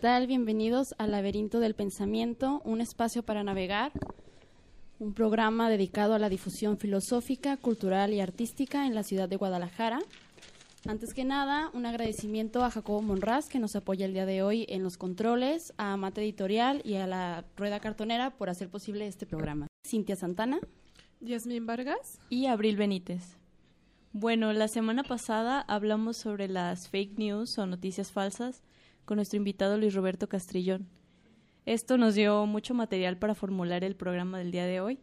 Tal? Bienvenidos al Laberinto del Pensamiento, un espacio para navegar, un programa dedicado a la difusión filosófica, cultural y artística en la ciudad de Guadalajara. Antes que nada, un agradecimiento a Jacobo Monraz, que nos apoya el día de hoy en los controles, a Mate Editorial y a la Rueda Cartonera por hacer posible este programa. Cintia Santana. Yasmín Vargas. Y Abril Benítez. Bueno, la semana pasada hablamos sobre las fake news o noticias falsas con nuestro invitado Luis Roberto Castrillón. Esto nos dio mucho material para formular el programa del día de hoy,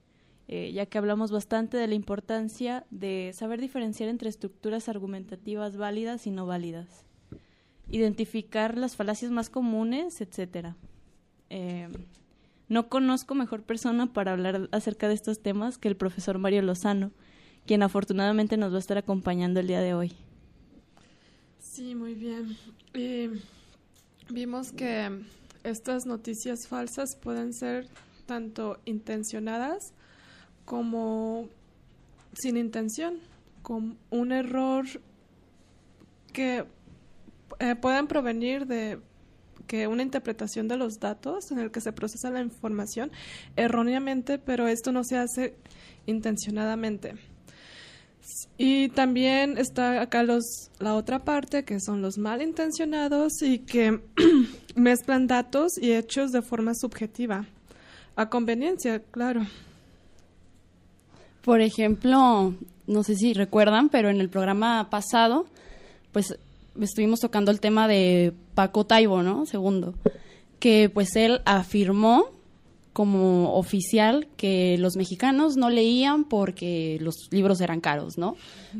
eh, ya que hablamos bastante de la importancia de saber diferenciar entre estructuras argumentativas válidas y no válidas, identificar las falacias más comunes, etc. Eh, no conozco mejor persona para hablar acerca de estos temas que el profesor Mario Lozano, quien afortunadamente nos va a estar acompañando el día de hoy. Sí, muy bien. Eh, vimos que estas noticias falsas pueden ser tanto intencionadas como sin intención, con un error que eh, pueden provenir de que una interpretación de los datos en el que se procesa la información erróneamente, pero esto no se hace intencionadamente. Y también está acá los, la otra parte, que son los malintencionados y que mezclan datos y hechos de forma subjetiva. A conveniencia, claro. Por ejemplo, no sé si recuerdan, pero en el programa pasado, pues estuvimos tocando el tema de Paco Taibo, ¿no? Segundo, que pues él afirmó como oficial que los mexicanos no leían porque los libros eran caros, ¿no?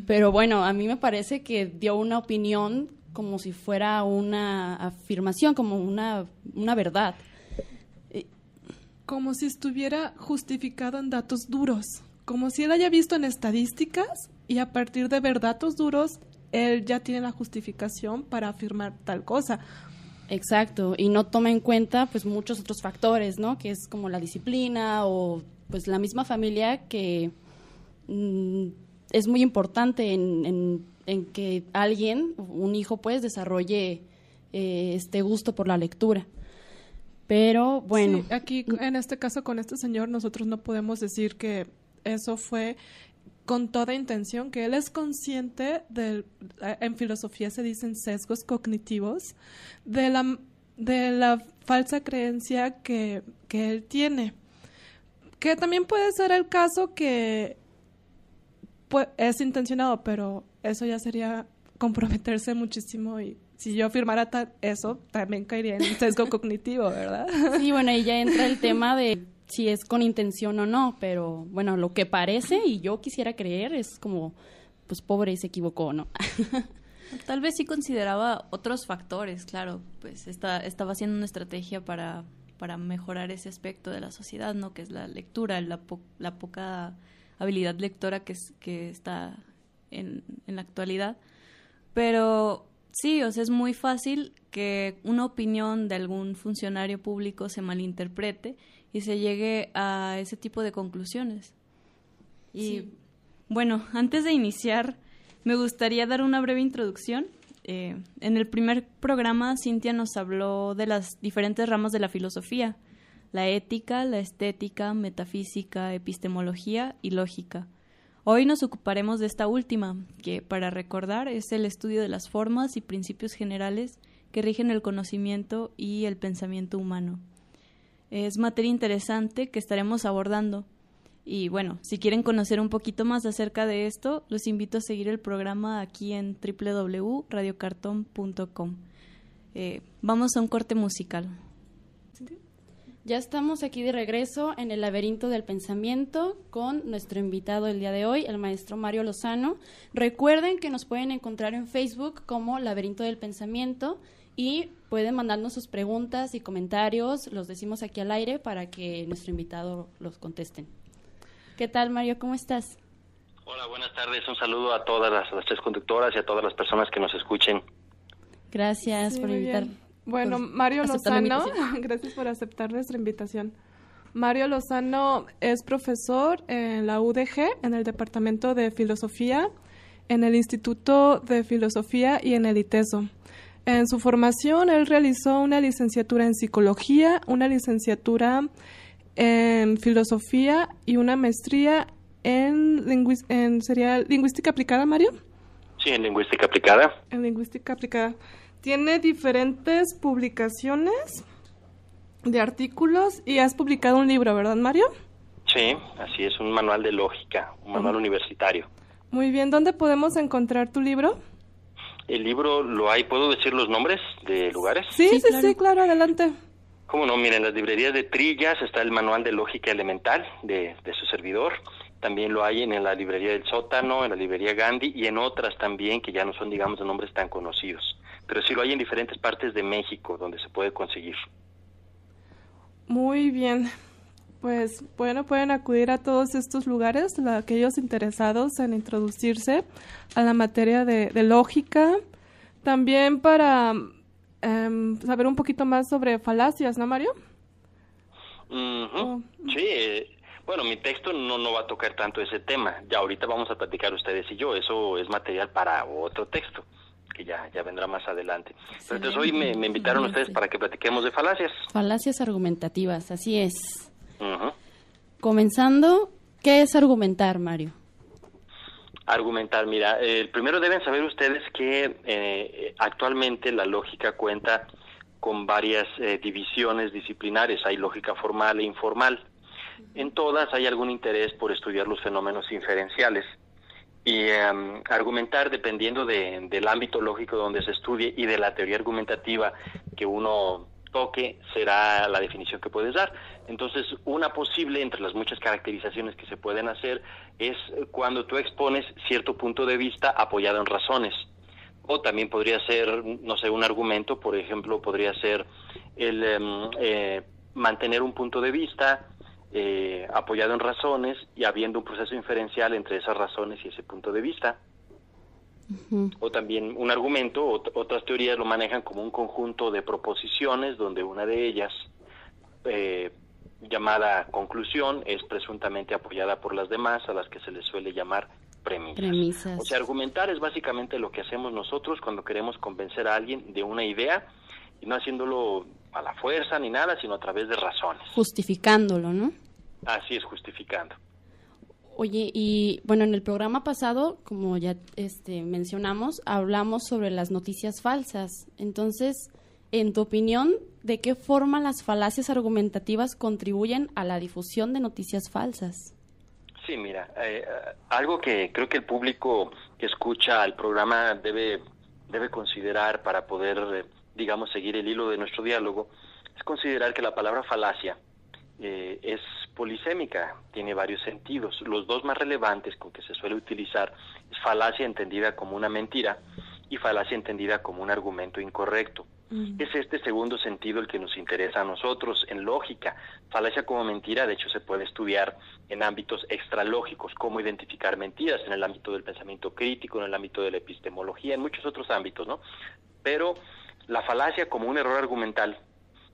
Pero bueno, a mí me parece que dio una opinión como si fuera una afirmación, como una, una verdad. Como si estuviera justificado en datos duros, como si él haya visto en estadísticas y a partir de ver datos duros, él ya tiene la justificación para afirmar tal cosa. Exacto, y no toma en cuenta pues muchos otros factores, ¿no? Que es como la disciplina o pues la misma familia que mm, es muy importante en, en, que alguien, un hijo pues desarrolle eh, este gusto por la lectura. Pero bueno. aquí en este caso con este señor nosotros no podemos decir que eso fue con toda intención, que él es consciente de, eh, en filosofía se dicen sesgos cognitivos, de la, de la falsa creencia que, que él tiene. Que también puede ser el caso que pues, es intencionado, pero eso ya sería comprometerse muchísimo y si yo firmara eso, también caería en un sesgo cognitivo, ¿verdad? Sí, bueno, ahí ya entra el tema de si es con intención o no, pero bueno, lo que parece y yo quisiera creer es como, pues pobre y se equivocó, ¿no? Tal vez sí consideraba otros factores, claro, pues está, estaba haciendo una estrategia para, para mejorar ese aspecto de la sociedad, ¿no? Que es la lectura, la, la poca habilidad lectora que, es, que está en, en la actualidad. Pero sí, o sea, es muy fácil que una opinión de algún funcionario público se malinterprete y se llegue a ese tipo de conclusiones. Y bueno, antes de iniciar, me gustaría dar una breve introducción. Eh, en el primer programa, Cintia nos habló de las diferentes ramas de la filosofía, la ética, la estética, metafísica, epistemología y lógica. Hoy nos ocuparemos de esta última, que, para recordar, es el estudio de las formas y principios generales que rigen el conocimiento y el pensamiento humano. Es materia interesante que estaremos abordando. Y bueno, si quieren conocer un poquito más acerca de esto, los invito a seguir el programa aquí en www.radiocarton.com. Eh, vamos a un corte musical. Ya estamos aquí de regreso en el laberinto del pensamiento con nuestro invitado el día de hoy, el maestro Mario Lozano. Recuerden que nos pueden encontrar en Facebook como Laberinto del Pensamiento y pueden mandarnos sus preguntas y comentarios, los decimos aquí al aire para que nuestro invitado los contesten. ¿Qué tal, Mario? ¿Cómo estás? Hola, buenas tardes. Un saludo a todas las, tres conductoras y a todas las personas que nos escuchen. Gracias por invitar. Bueno, Mario Lozano, gracias por aceptar nuestra invitación. Mario Lozano es profesor en la UDG, en el Departamento de Filosofía, en el Instituto de Filosofía y en el ITESO. En su formación, él realizó una licenciatura en psicología, una licenciatura en filosofía y una maestría en, en sería lingüística aplicada, Mario. Sí, en lingüística aplicada. En lingüística aplicada. Tiene diferentes publicaciones de artículos y has publicado un libro, ¿verdad, Mario? Sí, así es, un manual de lógica, un manual universitario. Muy bien, ¿dónde podemos encontrar tu libro? El libro lo hay, ¿puedo decir los nombres de lugares? Sí, sí, sí, claro, adelante. ¿Cómo no? Miren, en las librerías de Trillas está el manual de lógica elemental de, su servidor. También lo hay en, la librería del Sótano, en la librería Gandhi y en otras también que ya no son, digamos, de nombres tan conocidos. Pero sí lo hay en diferentes partes de México donde se puede conseguir. Muy bien. Pues bueno, pueden acudir a todos estos lugares, aquellos interesados en introducirse a la materia de, lógica, también para em, saber un poquito más sobre falacias, ¿no, Mario? Oh. Sí, eh, bueno, mi texto no, no va a tocar tanto ese tema, ya ahorita vamos a platicar ustedes y yo, eso es material para otro texto que ya, ya vendrá más adelante. Pero entonces hoy me, me invitaron ustedes para que platiquemos de falacias. Falacias argumentativas, así es. Comenzando, ¿qué es argumentar, Mario? Argumentar, mira, eh, primero deben saber ustedes que eh, actualmente la lógica cuenta con varias eh, divisiones disciplinares, hay lógica formal e informal. En todas hay algún interés por estudiar los fenómenos inferenciales y em, argumentar dependiendo del ámbito lógico donde se estudie y de la teoría argumentativa que uno toque será la definición que puedes dar. Entonces, una posible entre las muchas caracterizaciones que se pueden hacer es cuando tú expones cierto punto de vista apoyado en razones. O también podría ser, no sé, un argumento, por ejemplo, podría ser el em, eh, mantener un punto de vista eh, apoyado en razones y habiendo un proceso inferencial entre esas razones y ese punto de vista. O también un argumento, otras teorías lo manejan como un conjunto de proposiciones donde una de ellas, eh, llamada conclusión, es presuntamente apoyada por las demás, a las que se les suele llamar premisas. O sea, argumentar es básicamente lo que hacemos nosotros cuando queremos convencer a alguien de una idea y no haciéndolo a la fuerza ni nada, sino a través de razones. Justificándolo, ¿no? Así es, justificando. Oye, y bueno, en el programa pasado, como ya este, mencionamos, hablamos sobre las noticias falsas. Entonces, en tu opinión, ¿de qué forma las falacias argumentativas contribuyen a la difusión de noticias falsas? Sí, mira, eh, algo que creo que el público que escucha el programa debe, debe considerar para poder, digamos, seguir el hilo de nuestro diálogo, es considerar que la palabra falacia eh, es polisémica, tiene varios sentidos. Los dos más relevantes con que se suele utilizar es falacia entendida como una mentira y falacia entendida como un argumento incorrecto. Mm. Es este segundo sentido el que nos interesa a nosotros en lógica. Falacia como mentira, de hecho, se puede estudiar en ámbitos extralógicos, cómo identificar mentiras, en el ámbito del pensamiento crítico, en el ámbito de la epistemología, en muchos otros ámbitos, ¿no? Pero la falacia como un error argumental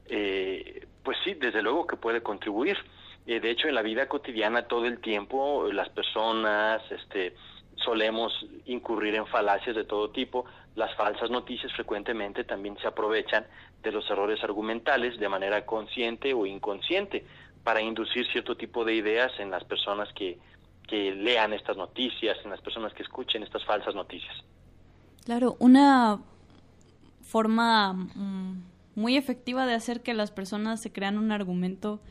eh, pues sí, desde luego que puede contribuir. Eh, de hecho, en la vida cotidiana todo el tiempo las personas este, solemos incurrir en falacias de todo tipo. Las falsas noticias frecuentemente también se aprovechan de los errores argumentales de manera consciente o inconsciente para inducir cierto tipo de ideas en las personas que, que lean estas noticias, en las personas que escuchen estas falsas noticias. Claro, una forma mm, muy efectiva de hacer que las personas se crean un argumento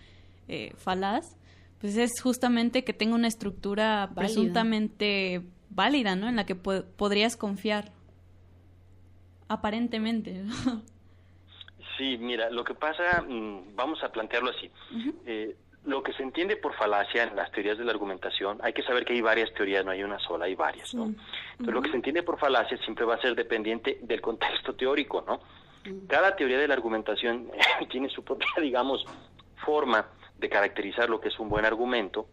eh, falaz, pues es justamente que tenga una estructura presuntamente válida, ¿no? En la que podrías confiar, aparentemente. sí, mira, lo que pasa, mm, vamos a plantearlo así. Eh, lo que se entiende por falacia en las teorías de la argumentación, hay que saber que hay varias teorías, no hay una sola, hay varias, ¿no? Entonces, lo que se entiende por falacia siempre va a ser dependiente del contexto teórico, ¿no? Cada teoría de la argumentación tiene su propia, digamos, forma de caracterizar lo que es un buen argumento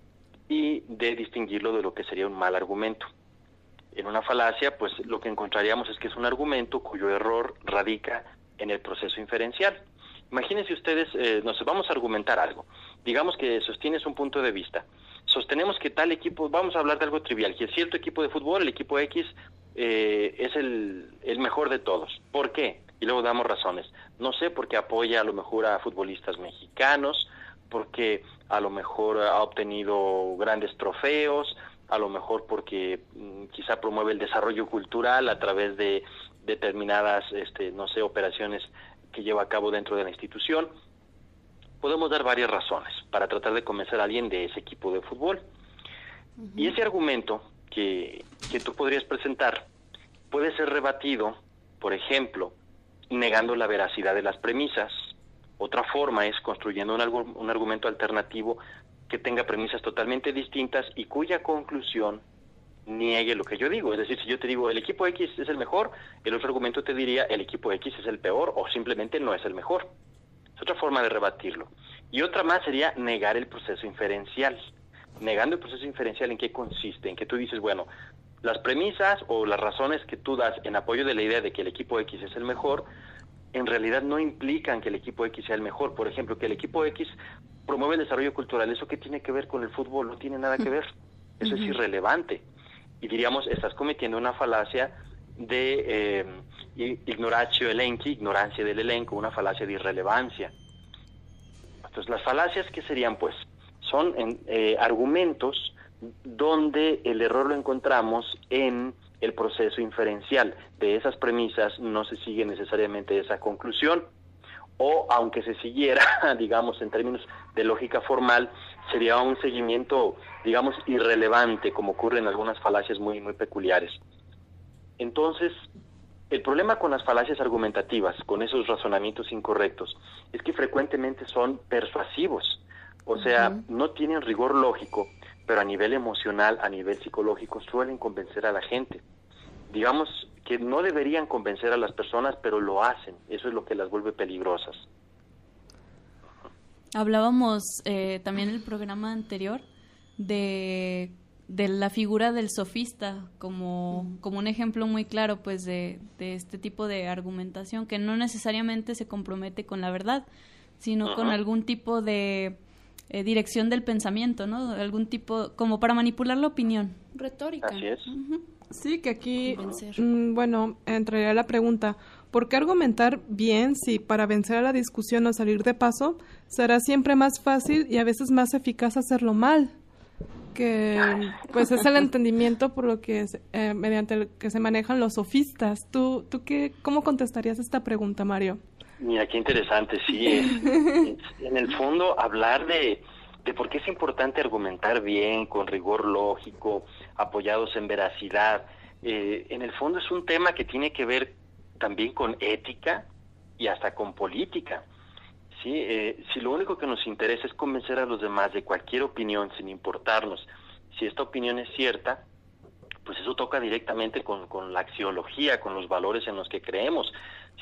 y de distinguirlo de lo que sería un mal argumento. En una falacia, pues lo que encontraríamos es que es un argumento cuyo error radica en el proceso inferencial. Imagínense ustedes, eh, nos vamos a argumentar algo. Digamos que sostienes un punto de vista. Sostenemos que tal equipo, vamos a hablar de algo trivial, que cierto equipo de fútbol, el equipo X, eh, es el, el mejor de todos. ¿Por qué? Y luego damos razones. No sé, porque apoya a lo mejor a futbolistas mexicanos, porque a lo mejor ha obtenido grandes trofeos, a lo mejor porque mm, quizá promueve el desarrollo cultural a través de determinadas, este, no sé, operaciones que lleva a cabo dentro de la institución. Podemos dar varias razones para tratar de convencer a alguien de ese equipo de fútbol. Y ese argumento que, que tú podrías presentar puede ser rebatido, por ejemplo, negando la veracidad de las premisas. Otra forma es construyendo un, un argumento alternativo que tenga premisas totalmente distintas y cuya conclusión niegue lo que yo digo. Es decir, si yo te digo el equipo X es el mejor, el otro argumento te diría el equipo X es el peor o simplemente no es el mejor. Es otra forma de rebatirlo. Y otra más sería negar el proceso inferencial. Negando el proceso inferencial en qué consiste, en que tú dices, bueno, las premisas o las razones que tú das en apoyo de la idea de que el equipo X es el mejor, en realidad no implican que el equipo X sea el mejor. Por ejemplo, que el equipo X promueve el desarrollo cultural. ¿Eso qué tiene que ver con el fútbol? No tiene nada que ver. Eso es irrelevante y diríamos, estás cometiendo una falacia de eh, ignoratio elenchi, ignorancia del elenco, una falacia de irrelevancia. Entonces, las falacias, ¿qué serían? Pues son eh, argumentos donde el error lo encontramos en el proceso inferencial. De esas premisas no se sigue necesariamente esa conclusión, o aunque se siguiera, digamos, en términos de lógica formal, sería un seguimiento, digamos, irrelevante, como ocurre en algunas falacias muy, muy peculiares. Entonces, el problema con las falacias argumentativas, con esos razonamientos incorrectos, es que frecuentemente son persuasivos, o sea, no tienen rigor lógico, pero a nivel emocional, a nivel psicológico, suelen convencer a la gente. Digamos que no deberían convencer a las personas, pero lo hacen. Eso es lo que las vuelve peligrosas. Hablábamos eh, también en el programa anterior de, de, la figura del sofista como, como un ejemplo muy claro pues de, de, este tipo de argumentación que no necesariamente se compromete con la verdad, sino con algún tipo de eh, dirección del pensamiento, ¿no? Algún tipo, como para manipular la opinión. Retórica. Así es. Sí, que aquí, mm, bueno, entraría la pregunta, ¿por qué argumentar bien si para vencer a la discusión o salir de paso será siempre más fácil y a veces más eficaz hacerlo mal? Que pues es el entendimiento por lo que eh, mediante el que se manejan los sofistas. ¿Tú, tú qué, cómo contestarías esta pregunta, Mario? Mira, qué interesante, sí. en el fondo, hablar de, de por qué es importante argumentar bien, con rigor lógico, apoyados en veracidad. Eh, en el fondo es un tema que tiene que ver también con ética y hasta con política. ¿sí? Eh, si lo único que nos interesa es convencer a los demás de cualquier opinión, sin importarnos si esta opinión es cierta, pues eso toca directamente con, con la axiología, con los valores en los que creemos.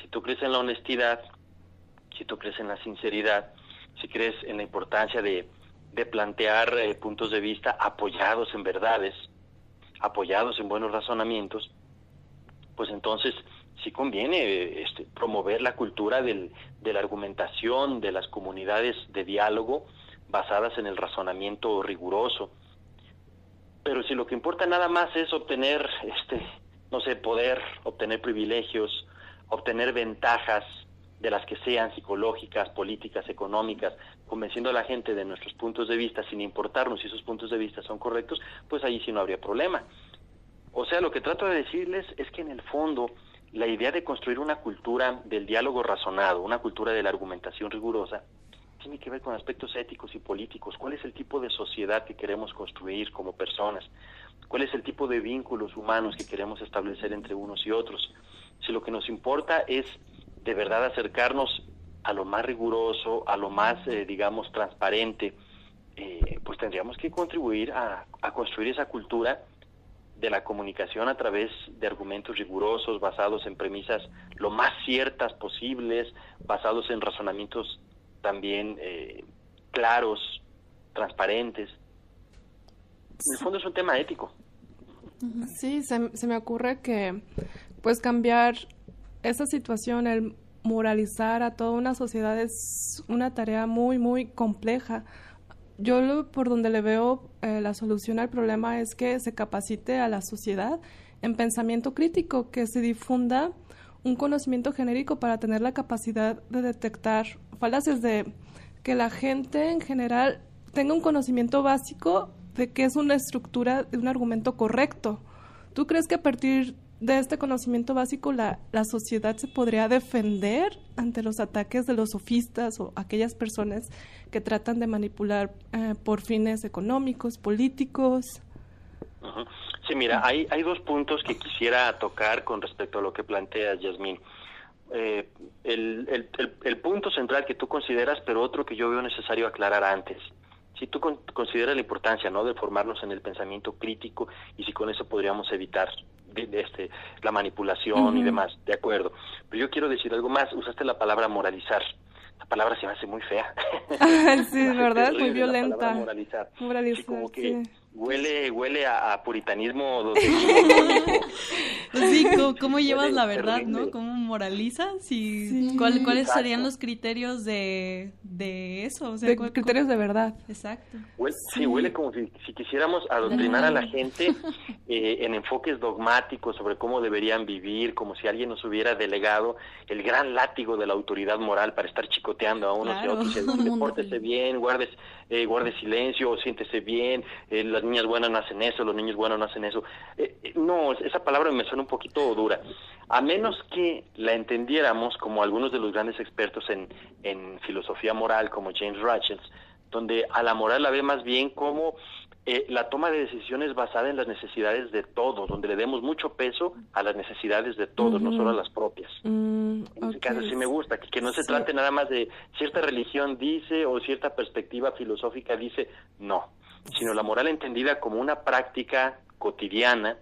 Si tú crees en la honestidad, si tú crees en la sinceridad, si crees en la importancia de, de plantear eh, puntos de vista apoyados en verdades, apoyados en buenos razonamientos, pues entonces sí conviene este, promover la cultura del, de la argumentación, de las comunidades de diálogo basadas en el razonamiento riguroso. Pero si lo que importa nada más es obtener, este, no sé, poder, obtener privilegios, obtener ventajas de las que sean psicológicas, políticas, económicas, convenciendo a la gente de nuestros puntos de vista sin importarnos si esos puntos de vista son correctos, pues ahí sí no habría problema. O sea, lo que trato de decirles es que en el fondo la idea de construir una cultura del diálogo razonado, una cultura de la argumentación rigurosa, tiene que ver con aspectos éticos y políticos. ¿Cuál es el tipo de sociedad que queremos construir como personas? ¿Cuál es el tipo de vínculos humanos que queremos establecer entre unos y otros? Si lo que nos importa es de verdad acercarnos a lo más riguroso, a lo más, eh, digamos, transparente, eh, pues tendríamos que contribuir a, construir esa cultura de la comunicación a través de argumentos rigurosos, basados en premisas lo más ciertas posibles, basados en razonamientos también eh, claros, transparentes. En el fondo es un tema ético. Sí, se, se me ocurre que pues cambiar esa situación, el moralizar a toda una sociedad es una tarea muy, muy compleja. Yo lo, por donde le veo eh, la solución al problema es que se capacite a la sociedad en pensamiento crítico, que se difunda un conocimiento genérico para tener la capacidad de detectar falacias, de que la gente en general tenga un conocimiento básico de qué es una estructura de un argumento correcto. ¿Tú crees que a partir de este conocimiento básico la, la sociedad se podría defender ante los ataques de los sofistas o aquellas personas que tratan de manipular eh, por fines económicos, políticos. Sí, mira, hay, hay dos puntos que quisiera tocar con respecto a lo que plantea Yasmín. Eh, el, el, el, el, punto central que tú consideras, pero otro que yo veo necesario aclarar antes. Si tú con, consideras la importancia ¿no? de formarnos en el pensamiento crítico y si con eso podríamos evitar este, la manipulación uh -huh. y demás, de acuerdo. Pero yo quiero decir algo más, usaste la palabra moralizar. La palabra se me hace muy fea. sí, ¿verdad? Muy violenta. moralizar. moralizar. Sí, como que sí. Huele, huele a, a puritanismo. sí, ¿cómo, cómo llevas la verdad, no? ¿Cómo moralizas? Y sí, ¿cuál, ¿Cuáles exacto. serían los criterios de, de eso? O sea, de ¿cuál, criterios cómo? de verdad. Exacto. Huele, sí. sí. huele como si, si quisiéramos adoctrinar a la gente eh, en enfoques dogmáticos sobre cómo deberían vivir, como si alguien nos hubiera delegado el gran látigo de la autoridad moral para estar chicoteando a unos claro. y a otros. Y pórtese bien, guardes, eh, guarde silencio, siéntese bien, eh, las niñas buenas no hacen eso, los niños buenos no hacen eso. Eh, no, esa palabra me suena un poquito dura. A menos que la entendiéramos como algunos de los grandes expertos en, en filosofía moral, como James Rachels, donde a la moral la ve más bien como eh, la toma de decisiones basada en las necesidades de todos, donde le demos mucho peso a las necesidades de todos, uh -huh. no solo a las propias. Mm, en ese caso sí me gusta, que, que no se sí. trate nada más de cierta religión dice o cierta perspectiva filosófica dice, no, sino la moral entendida como una práctica cotidiana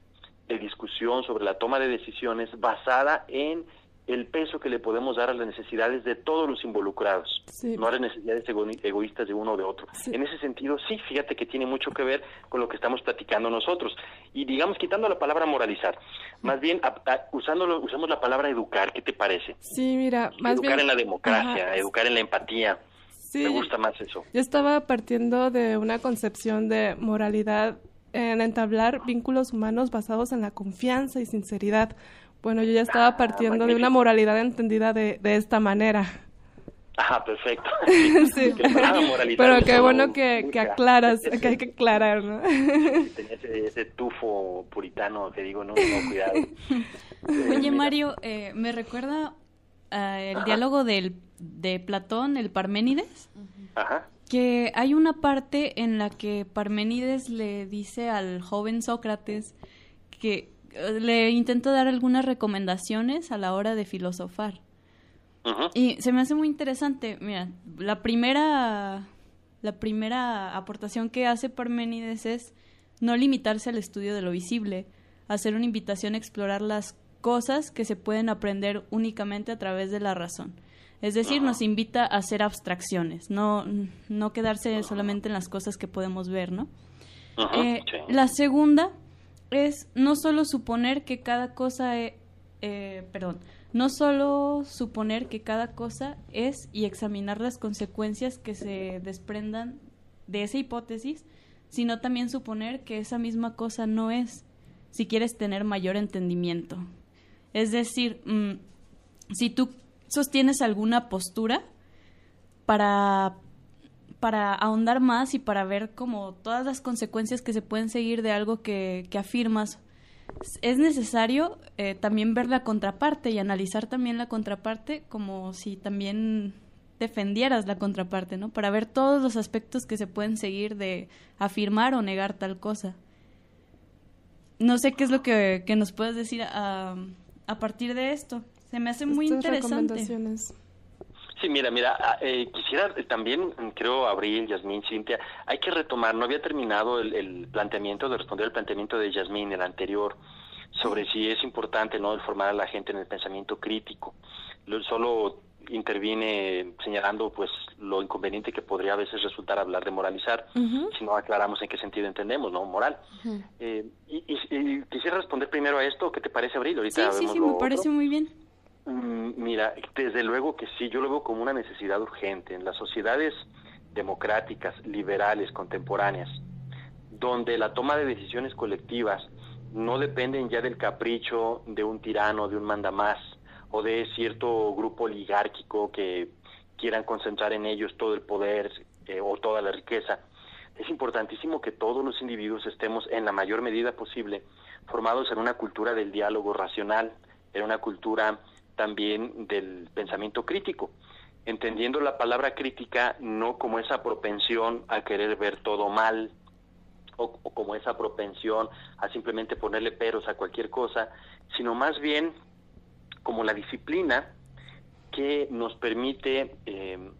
de discusión sobre la toma de decisiones basada en el peso que le podemos dar a las necesidades de todos los involucrados, sí. no a las necesidades ego egoístas de uno o de otro. Sí. En ese sentido, sí, fíjate que tiene mucho que ver con lo que estamos platicando nosotros. Y digamos, quitando la palabra moralizar, más bien a, a, usándolo, usamos la palabra educar, ¿qué te parece? Sí, mira, más educar bien... en la democracia, Ajá. educar en la empatía. Sí. Me gusta más eso. Yo estaba partiendo de una concepción de moralidad en entablar vínculos humanos basados en la confianza y sinceridad bueno, yo ya estaba ah, partiendo ah, de una moralidad entendida de, de esta manera. Ajá, perfecto. sí. Pero qué bueno que, que aclaras, ese, que hay que aclarar, ¿no? ese, ese, tufo puritano que digo, no, no, cuidado. Oye, Mario, eh, me recuerda uh, el Ajá. diálogo del, de Platón, el Parménides. Ajá. Que hay una parte en la que Parménides le dice al joven Sócrates que le intento dar algunas recomendaciones a la hora de filosofar. Uh -huh. Y se me hace muy interesante. Mira, la primera, la primera aportación que hace Parménides es no limitarse al estudio de lo visible, hacer una invitación a explorar las cosas que se pueden aprender únicamente a través de la razón. Es decir, uh -huh. nos invita a hacer abstracciones, no, no quedarse uh -huh. solamente en las cosas que podemos ver, ¿no? Eh. La segunda es no solo suponer que cada cosa es, eh, perdón, no solo suponer que cada cosa es y examinar las consecuencias que se desprendan de esa hipótesis, sino también suponer que esa misma cosa no es, si quieres tener mayor entendimiento. Es decir, mmm, si tú sostienes alguna postura para para ahondar más y para ver como todas las consecuencias que se pueden seguir de algo que, que afirmas, es necesario eh, también ver la contraparte y analizar también la contraparte como si también defendieras la contraparte, ¿no? Para ver todos los aspectos que se pueden seguir de afirmar o negar tal cosa. No sé qué es lo que, que nos puedes decir a, a partir de esto. Se me hace muy interesante. Sí, mira, mira, ah, eh, quisiera también, creo, Abril, Yasmín, Cintia, hay que retomar, no había terminado el, planteamiento de responder el planteamiento de Yasmín, el anterior, sobre si es importante no el formar a la gente en el pensamiento crítico. Solo interviene señalando pues lo inconveniente que podría a veces resultar hablar de moralizar si no aclaramos en qué sentido entendemos no moral. Eh, y, quisiera responder primero a esto qué te parece Abril ahorita sí sí sí me parece muy bien mira desde luego que sí yo lo veo como una necesidad urgente en las sociedades democráticas liberales contemporáneas donde la toma de decisiones colectivas no dependen ya del capricho de un tirano de un mandamás o de cierto grupo oligárquico que quieran concentrar en ellos todo el poder eh, o toda la riqueza. Es importantísimo que todos los individuos estemos en la mayor medida posible formados en una cultura del diálogo racional, en una cultura también del pensamiento crítico, entendiendo la palabra crítica no como esa propensión a querer ver todo mal o, como esa propensión a simplemente ponerle peros a cualquier cosa, sino más bien como la disciplina que nos permite eh,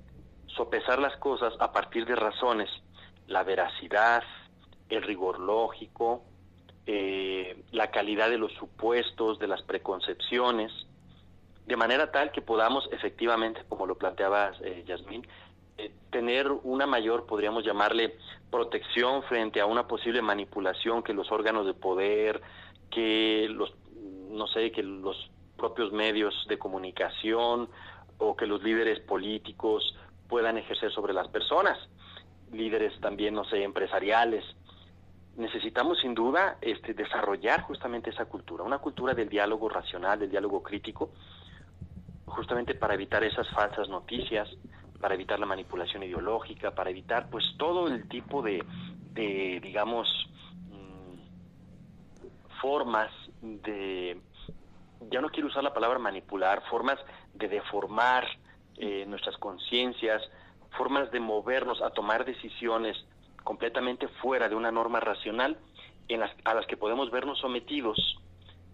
sopesar las cosas a partir de razones, la veracidad, el rigor lógico, eh, la calidad de los supuestos, de las preconcepciones, de manera tal que podamos efectivamente, como lo planteaba eh, Yasmín, eh, tener una mayor, podríamos llamarle, protección frente a una posible manipulación que los órganos de poder, que los, no sé, que los propios medios de comunicación o que los líderes políticos puedan ejercer sobre las personas, líderes también, no sé, empresariales. Necesitamos sin duda este, desarrollar justamente esa cultura, una cultura del diálogo racional, del diálogo crítico, justamente para evitar esas falsas noticias, para evitar la manipulación ideológica, para evitar pues todo el tipo de, de digamos, mm, formas de ya no quiero usar la palabra manipular, formas de deformar eh, nuestras conciencias, formas de movernos a tomar decisiones completamente fuera de una norma racional en las, a las que podemos vernos sometidos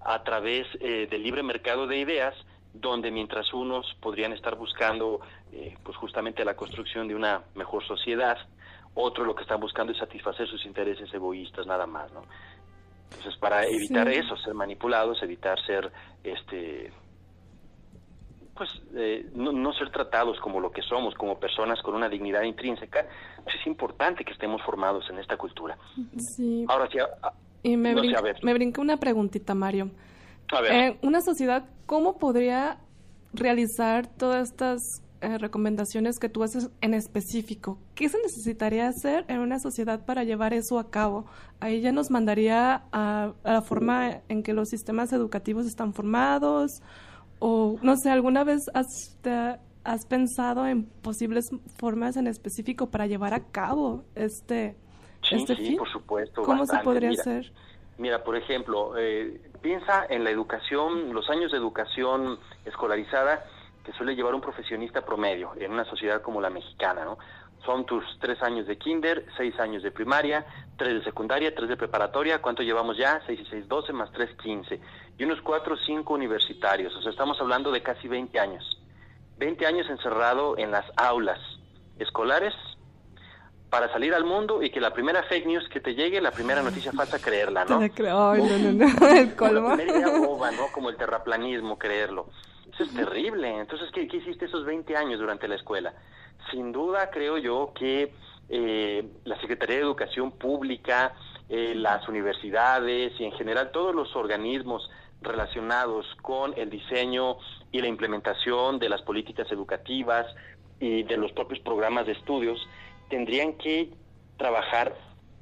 a través eh, del libre mercado de ideas, donde mientras unos podrían estar buscando eh, pues justamente la construcción de una mejor sociedad, otros lo que están buscando es satisfacer sus intereses egoístas nada más, ¿no? Entonces, para evitar eso, ser manipulados, evitar ser, este, pues, eh, no, ser tratados como lo que somos, como personas con una dignidad intrínseca, pues es importante que estemos formados en esta cultura. Sí. Ahora sí, y me, me brinca una preguntita, Mario. A ver. Eh, una sociedad, ¿cómo podría realizar todas estas eh, recomendaciones que tú haces en específico. ¿Qué se necesitaría hacer en una sociedad para llevar eso a cabo? Ahí ya nos mandaría a, la forma en que los sistemas educativos están formados o no sé, ¿alguna vez has, has pensado en posibles formas en específico para llevar a cabo este, sí, este sí, por supuesto. ¿Cómo se podría hacer? Mira, por ejemplo, eh, piensa en la educación, los años de educación escolarizada que suele llevar un profesionista promedio en una sociedad como la mexicana, ¿no? Son tus tres años de kinder, seis años de primaria, tres de secundaria, tres de preparatoria. ¿Cuánto llevamos ya? Seis y seis, doce, más tres, quince. Y unos cuatro o cinco universitarios. O sea, estamos hablando de casi veinte años. Veinte años encerrado en las aulas escolares para salir al mundo y que la primera fake news que te llegue, la primera noticia falsa, creerla, ¿no? no, no, no, el colmo. La primera idea boba, ¿no? Como el terraplanismo, creerlo. Eso es terrible. Entonces, ¿qué, hiciste esos 20 años durante la escuela? Sin duda, creo yo que eh, la Secretaría de Educación Pública, eh, las universidades y en general todos los organismos relacionados con el diseño y la implementación de las políticas educativas y de los propios programas de estudios tendrían que trabajar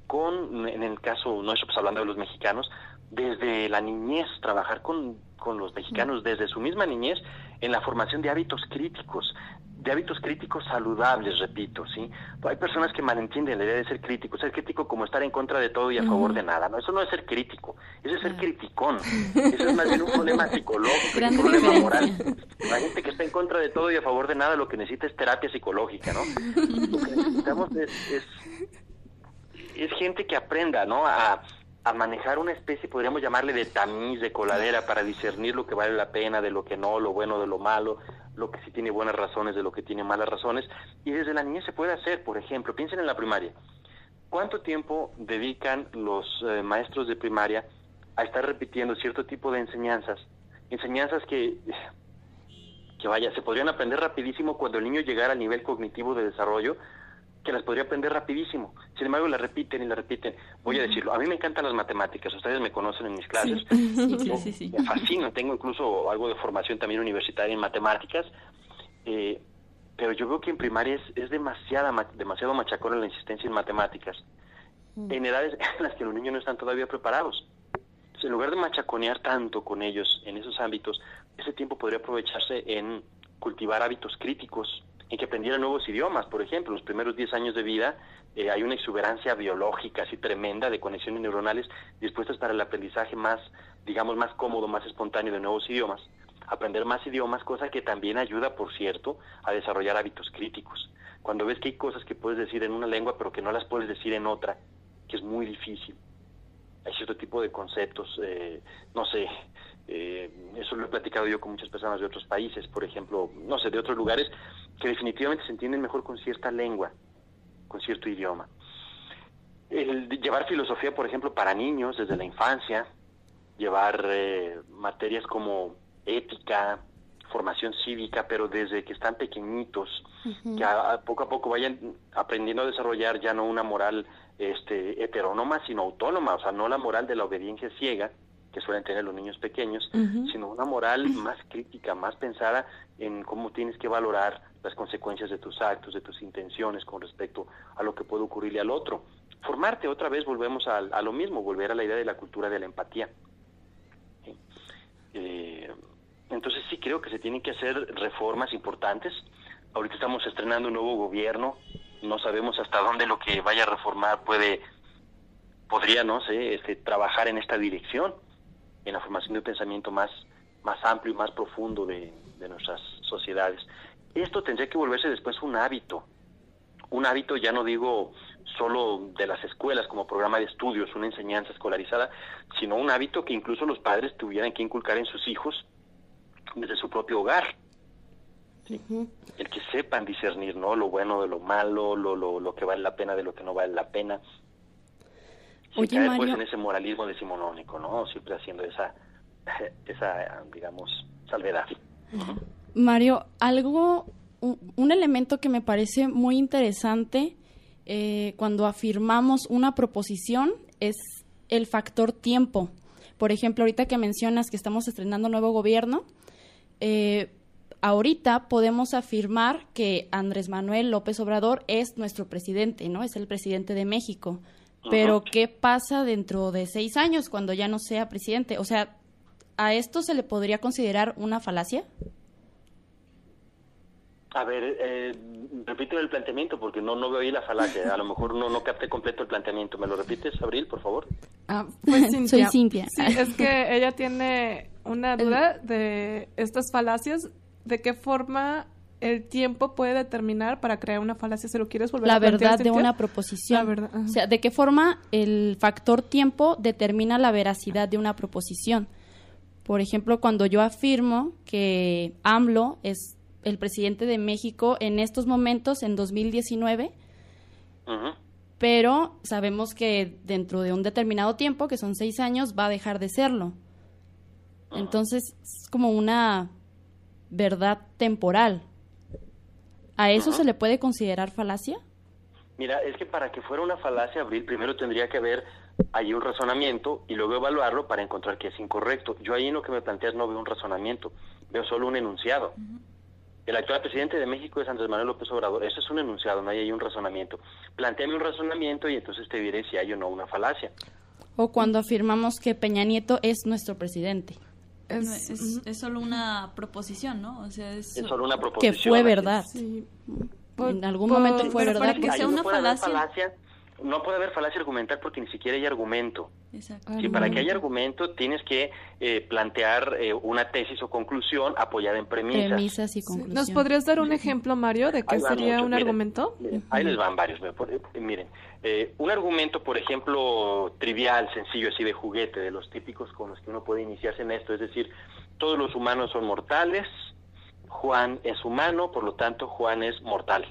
con, en el caso nuestro, pues hablando de los mexicanos, desde la niñez, trabajar con con los mexicanos desde su misma niñez en la formación de hábitos críticos, de hábitos críticos saludables, repito, ¿sí? Hay personas que malentienden la idea de ser crítico, ser crítico como estar en contra de todo y a favor de nada, ¿no? Eso no es ser crítico, eso es ser criticón, eso es más bien un problema psicológico, un problema moral. La gente que está en contra de todo y a favor de nada lo que necesita es terapia psicológica, ¿no? Lo que necesitamos es, es, es gente que aprenda, ¿no? A, a manejar una especie, podríamos llamarle de tamiz, de coladera, para discernir lo que vale la pena de lo que no, lo bueno de lo malo, lo que sí tiene buenas razones de lo que tiene malas razones. Y desde la niñez se puede hacer, por ejemplo, piensen en la primaria. ¿Cuánto tiempo dedican los eh, maestros de primaria a estar repitiendo cierto tipo de enseñanzas? Enseñanzas que, que vaya, se podrían aprender rapidísimo cuando el niño llegara al nivel cognitivo de desarrollo, que las podría aprender rapidísimo. Sin embargo, las repiten y las repiten. Voy a decirlo, a mí me encantan las matemáticas, ustedes me conocen en mis clases. Sí, sí, Me fascino, tengo incluso algo de formación también universitaria en matemáticas. Eh, pero yo veo que en primaria es, es demasiada, demasiado machacón la insistencia en matemáticas, en edades en las que los niños no están todavía preparados. Entonces, en lugar de machaconear tanto con ellos en esos ámbitos, ese tiempo podría aprovecharse en cultivar hábitos críticos, en que aprendieran nuevos idiomas, por ejemplo, los primeros 10 años de vida eh, hay una exuberancia biológica así tremenda de conexiones neuronales dispuestas para el aprendizaje más, digamos, más cómodo, más espontáneo de nuevos idiomas. Aprender más idiomas, cosa que también ayuda, por cierto, a desarrollar hábitos críticos. Cuando ves que hay cosas que puedes decir en una lengua pero que no las puedes decir en otra, que es muy difícil. Hay cierto tipo de conceptos, eh, no sé, eh, eso lo he platicado yo con muchas personas de otros países, por ejemplo, no sé, de otros lugares, que definitivamente se entienden mejor con cierta lengua, con cierto idioma. El llevar filosofía, por ejemplo, para niños desde la infancia, llevar eh, materias como ética, formación cívica, pero desde que están pequeñitos, que a, poco a poco vayan aprendiendo a desarrollar ya no una moral este, heterónoma, sino autónoma, o sea, no la moral de la obediencia ciega, que suelen tener los niños pequeños, sino una moral más crítica, más pensada en cómo tienes que valorar las consecuencias de tus actos, de tus intenciones con respecto a lo que puede ocurrirle al otro. Formarte otra vez, volvemos a, lo mismo, volver a la idea de la cultura de la empatía. Eh, entonces sí creo que se tienen que hacer reformas importantes. Ahorita estamos estrenando un nuevo gobierno, no sabemos hasta dónde lo que vaya a reformar puede podría no sé este, trabajar en esta dirección en la formación de un pensamiento más, más amplio y más profundo de, nuestras sociedades. Esto tendría que volverse después un hábito, un hábito ya no digo solo de las escuelas como programa de estudios, una enseñanza escolarizada, sino un hábito que incluso los padres tuvieran que inculcar en sus hijos desde su propio hogar. El que sepan discernir ¿no? lo bueno de lo malo, lo, lo, lo que vale la pena de lo que no vale la pena. Oye, caer pues en ese moralismo decimonónico, ¿no? Siempre haciendo esa, esa digamos, salvedad. Mario, algo, un, elemento que me parece muy interesante eh, cuando afirmamos una proposición es el factor tiempo. Por ejemplo, ahorita que mencionas que estamos estrenando nuevo gobierno, eh, ahorita podemos afirmar que Andrés Manuel López Obrador es nuestro presidente, ¿no? Es el presidente de México. Pero, ¿qué pasa dentro de seis años cuando ya no sea presidente? O sea, ¿a esto se le podría considerar una falacia? A ver, eh, repito el planteamiento porque no no veo ahí la falacia. A lo mejor no no capté completo el planteamiento. ¿Me lo repites, Abril, por favor? Ah, pues Soy Cintia. Sí, es que ella tiene una duda de estas falacias, de qué forma el tiempo puede determinar para crear una falacia. ¿Se lo quieres volver la a verdad de una proposición. verdad, o sea, ¿de qué forma el factor tiempo determina la veracidad de una proposición? Por ejemplo, cuando yo afirmo que AMLO es el presidente de México en estos momentos, en 2019, pero sabemos que dentro de un determinado tiempo, que son seis años, va a dejar de serlo. Entonces, es como una verdad temporal. ¿A eso se le puede considerar falacia? Mira, es que para que fuera una falacia, Abril, primero tendría que haber ahí un razonamiento y luego evaluarlo para encontrar que es incorrecto. Yo ahí en lo que me planteas no veo un razonamiento, veo solo un enunciado. El actual presidente de México es Andrés Manuel López Obrador. Eso es un enunciado, no hay ahí un razonamiento. Planteame un razonamiento y entonces te diré si hay o no una falacia. O cuando afirmamos que Peña Nieto es nuestro presidente. Es, es, solo una proposición, ¿no? O sea, es, solo una proposición. Que fue verdad. Sí. en algún momento fue verdad. Para que sea una falacia no puede haber falacia argumental porque ni siquiera hay argumento. Exacto. Si para que haya argumento tienes que eh, plantear eh, una tesis o conclusión apoyada en premisas. Premisas y conclusiones. ¿Nos podrías dar un ejemplo, Mario, de qué sería un argumento? Ahí les van varios. Miren, eh, un argumento, por ejemplo, trivial, sencillo, así de juguete, de los típicos con los que uno puede iniciarse en esto, es decir, todos los humanos son mortales, Juan es humano, por lo tanto Juan es mortal.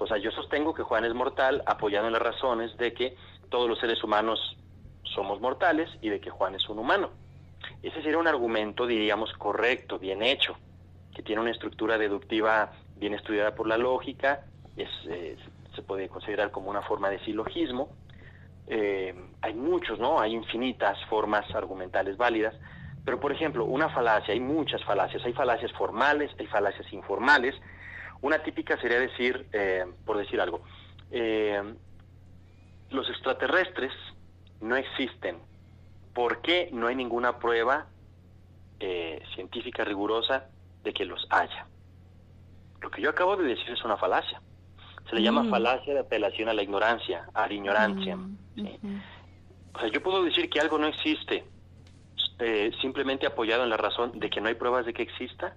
O sea, yo sostengo que Juan es mortal apoyado en las razones de que todos los seres humanos somos mortales y de que Juan es un humano. Ese sería un argumento, diríamos, correcto, bien hecho, que tiene una estructura deductiva bien estudiada por la lógica, es, se puede considerar como una forma de silogismo. Eh, hay muchos, ¿no? Hay infinitas formas argumentales válidas, pero por ejemplo, una falacia, hay muchas falacias, hay falacias formales, hay falacias informales. Una típica sería decir, eh, por decir algo, los extraterrestres no existen. ¿Por qué no hay ninguna prueba científica rigurosa de que los haya? Lo que yo acabo de decir es una falacia. Se le llama mm. falacia de apelación a la ignorancia, a la ignorancia. Mm, o sea, yo puedo decir que algo no existe eh, simplemente apoyado en la razón de que no hay pruebas de que exista.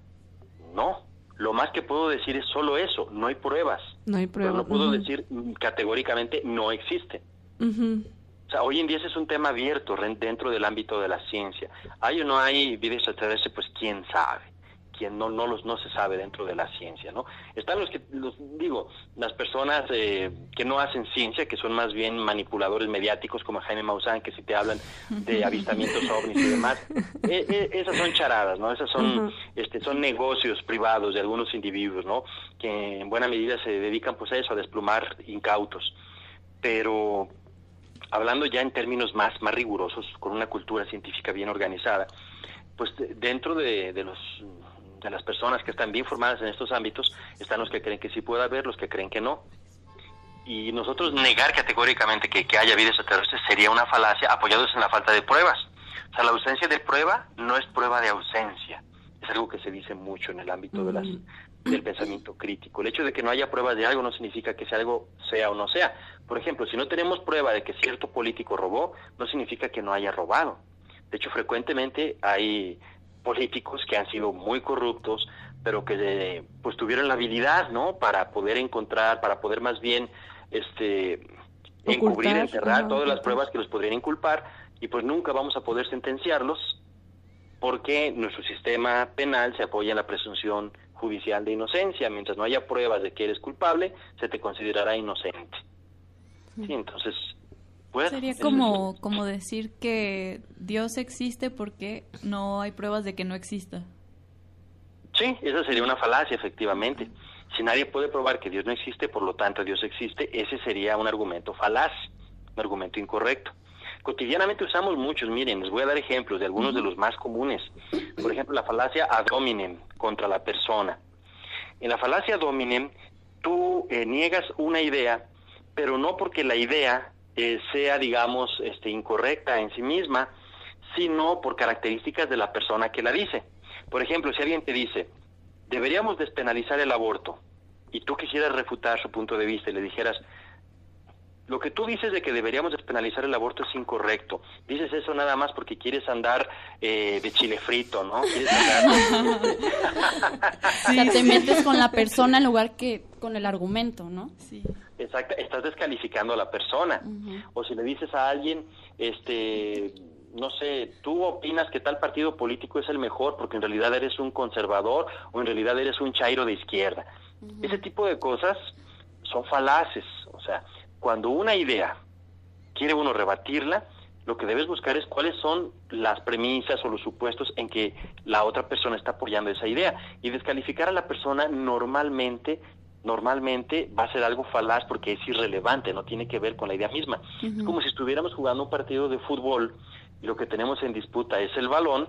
No. Lo más que puedo decir es solo eso, no hay pruebas. No hay pruebas. no puedo decir categóricamente no existe. O sea, hoy en día ese es un tema abierto dentro del ámbito de la ciencia. ¿Hay o no hay vida extraterrestre? Pues quién sabe quien no no los no se sabe dentro de la ciencia no están los que los digo las personas eh, que no hacen ciencia que son más bien manipuladores mediáticos como Jaime Maussan que si te hablan de avistamientos ovnis y demás eh, eh, esas son charadas no esas son este son negocios privados de algunos individuos no que en buena medida se dedican pues a eso a desplumar incautos. Pero hablando ya en términos más más rigurosos con una cultura científica bien organizada pues dentro de, de los de las personas que están bien formadas en estos ámbitos, están los que creen que sí puede haber, los que creen que no. Y nosotros negar categóricamente que, que haya vida extraterrestre sería una falacia apoyados en la falta de pruebas. O sea, la ausencia de prueba no es prueba de ausencia. Es algo que se dice mucho en el ámbito de las, del pensamiento crítico. El hecho de que no haya pruebas de algo no significa que sea algo sea o no sea. Por ejemplo, si no tenemos prueba de que cierto político robó, no significa que no haya robado. De hecho, frecuentemente hay políticos que han sido muy corruptos, pero que pues tuvieron la habilidad, ¿no? Para poder encontrar, para poder más bien este encubrir, encerrar todas las pruebas que los podrían inculpar y pues nunca vamos a poder sentenciarlos porque nuestro sistema penal se apoya en la presunción judicial de inocencia. Mientras no haya pruebas de que eres culpable, se te considerará inocente. Sí, entonces Sería como, como decir que Dios existe porque no hay pruebas de que no exista. Sí, esa sería una falacia, efectivamente. Si nadie puede probar que Dios no existe, por lo tanto Dios existe, ese sería un argumento falaz, un argumento incorrecto. Cotidianamente usamos muchos, miren, les voy a dar ejemplos de algunos de los más comunes. Por ejemplo, la falacia ad hominem, contra la persona. En la falacia ad hominem, tú eh, niegas una idea, pero no porque la idea eh, sea, digamos, este, incorrecta en sí misma, sino por características de la persona que la dice. Por ejemplo, si alguien te dice, deberíamos despenalizar el aborto, y tú quisieras refutar su punto de vista y le dijeras, lo que tú dices de que deberíamos despenalizar el aborto es incorrecto. Dices eso nada más porque quieres andar eh, de chile frito, ¿no? te metes con la persona en lugar que con el argumento, ¿no? Sí. Exacto, estás descalificando a la persona. O si le dices a alguien, este, no sé, tú opinas que tal partido político es el mejor porque en realidad eres un conservador o en realidad eres un chairo de izquierda. Ese tipo de cosas son falaces. O sea, cuando una idea quiere uno rebatirla, lo que debes buscar es cuáles son las premisas o los supuestos en que la otra persona está apoyando esa idea. Y descalificar a la persona normalmente normalmente va a ser algo falaz porque es irrelevante, no tiene que ver con la idea misma. Es como si estuviéramos jugando un partido de fútbol y lo que tenemos en disputa es el balón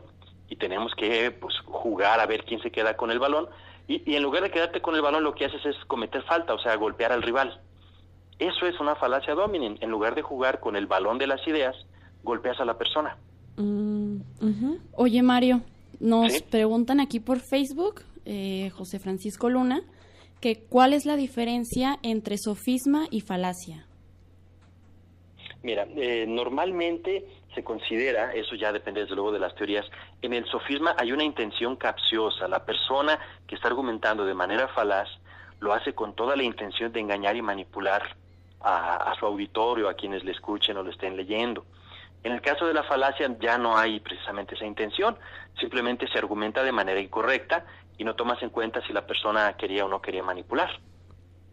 y tenemos que pues, jugar a ver quién se queda con el balón y, en lugar de quedarte con el balón lo que haces es cometer falta, o sea, golpear al rival. Eso es una falacia dominant. En lugar de jugar con el balón de las ideas, golpeas a la persona. Mm, Oye, Mario, nos preguntan aquí por Facebook, eh, José Francisco Luna, cuál es la diferencia entre sofisma y falacia. Mira, eh, normalmente se considera, eso ya depende desde luego de las teorías, en el sofisma hay una intención capciosa. La persona que está argumentando de manera falaz lo hace con toda la intención de engañar y manipular a, a su auditorio, a quienes le escuchen o lo estén leyendo. En el caso de la falacia ya no hay precisamente esa intención, simplemente se argumenta de manera incorrecta y no tomas en cuenta si la persona quería o no quería manipular.